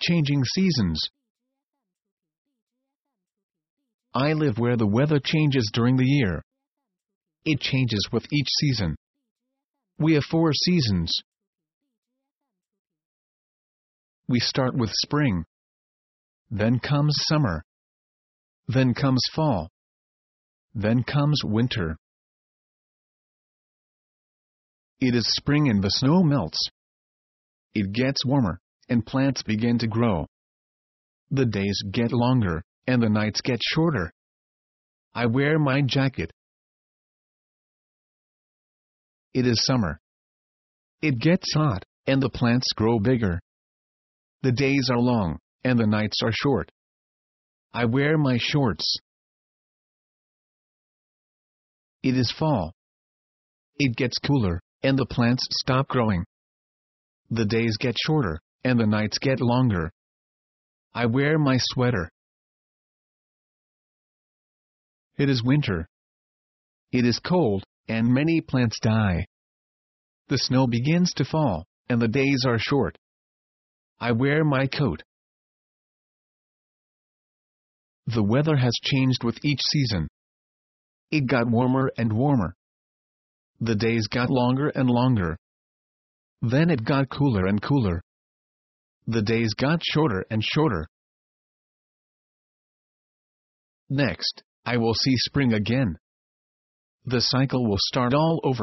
changing seasons. I live where the weather changes during the year. It changes with each season. We have four seasons. We start with spring. Then comes summer. Then comes fall. Then comes winter. It is spring and the snow melts. It gets warmer, and plants begin to grow. The days get longer, and the nights get shorter. I wear my jacket. It is summer. It gets hot, and the plants grow bigger. The days are long, and the nights are short. I wear my shorts. It is fall. It gets cooler, and the plants stop growing. The days get shorter, and the nights get longer. I wear my sweater. It is winter. It is cold, and many plants die. The snow begins to fall, and the days are short. I wear my coat. The weather has changed with each season. It got warmer and warmer. The days got longer and longer. Then it got cooler and cooler. The days got shorter and shorter. Next, I will see spring again. The cycle will start all over.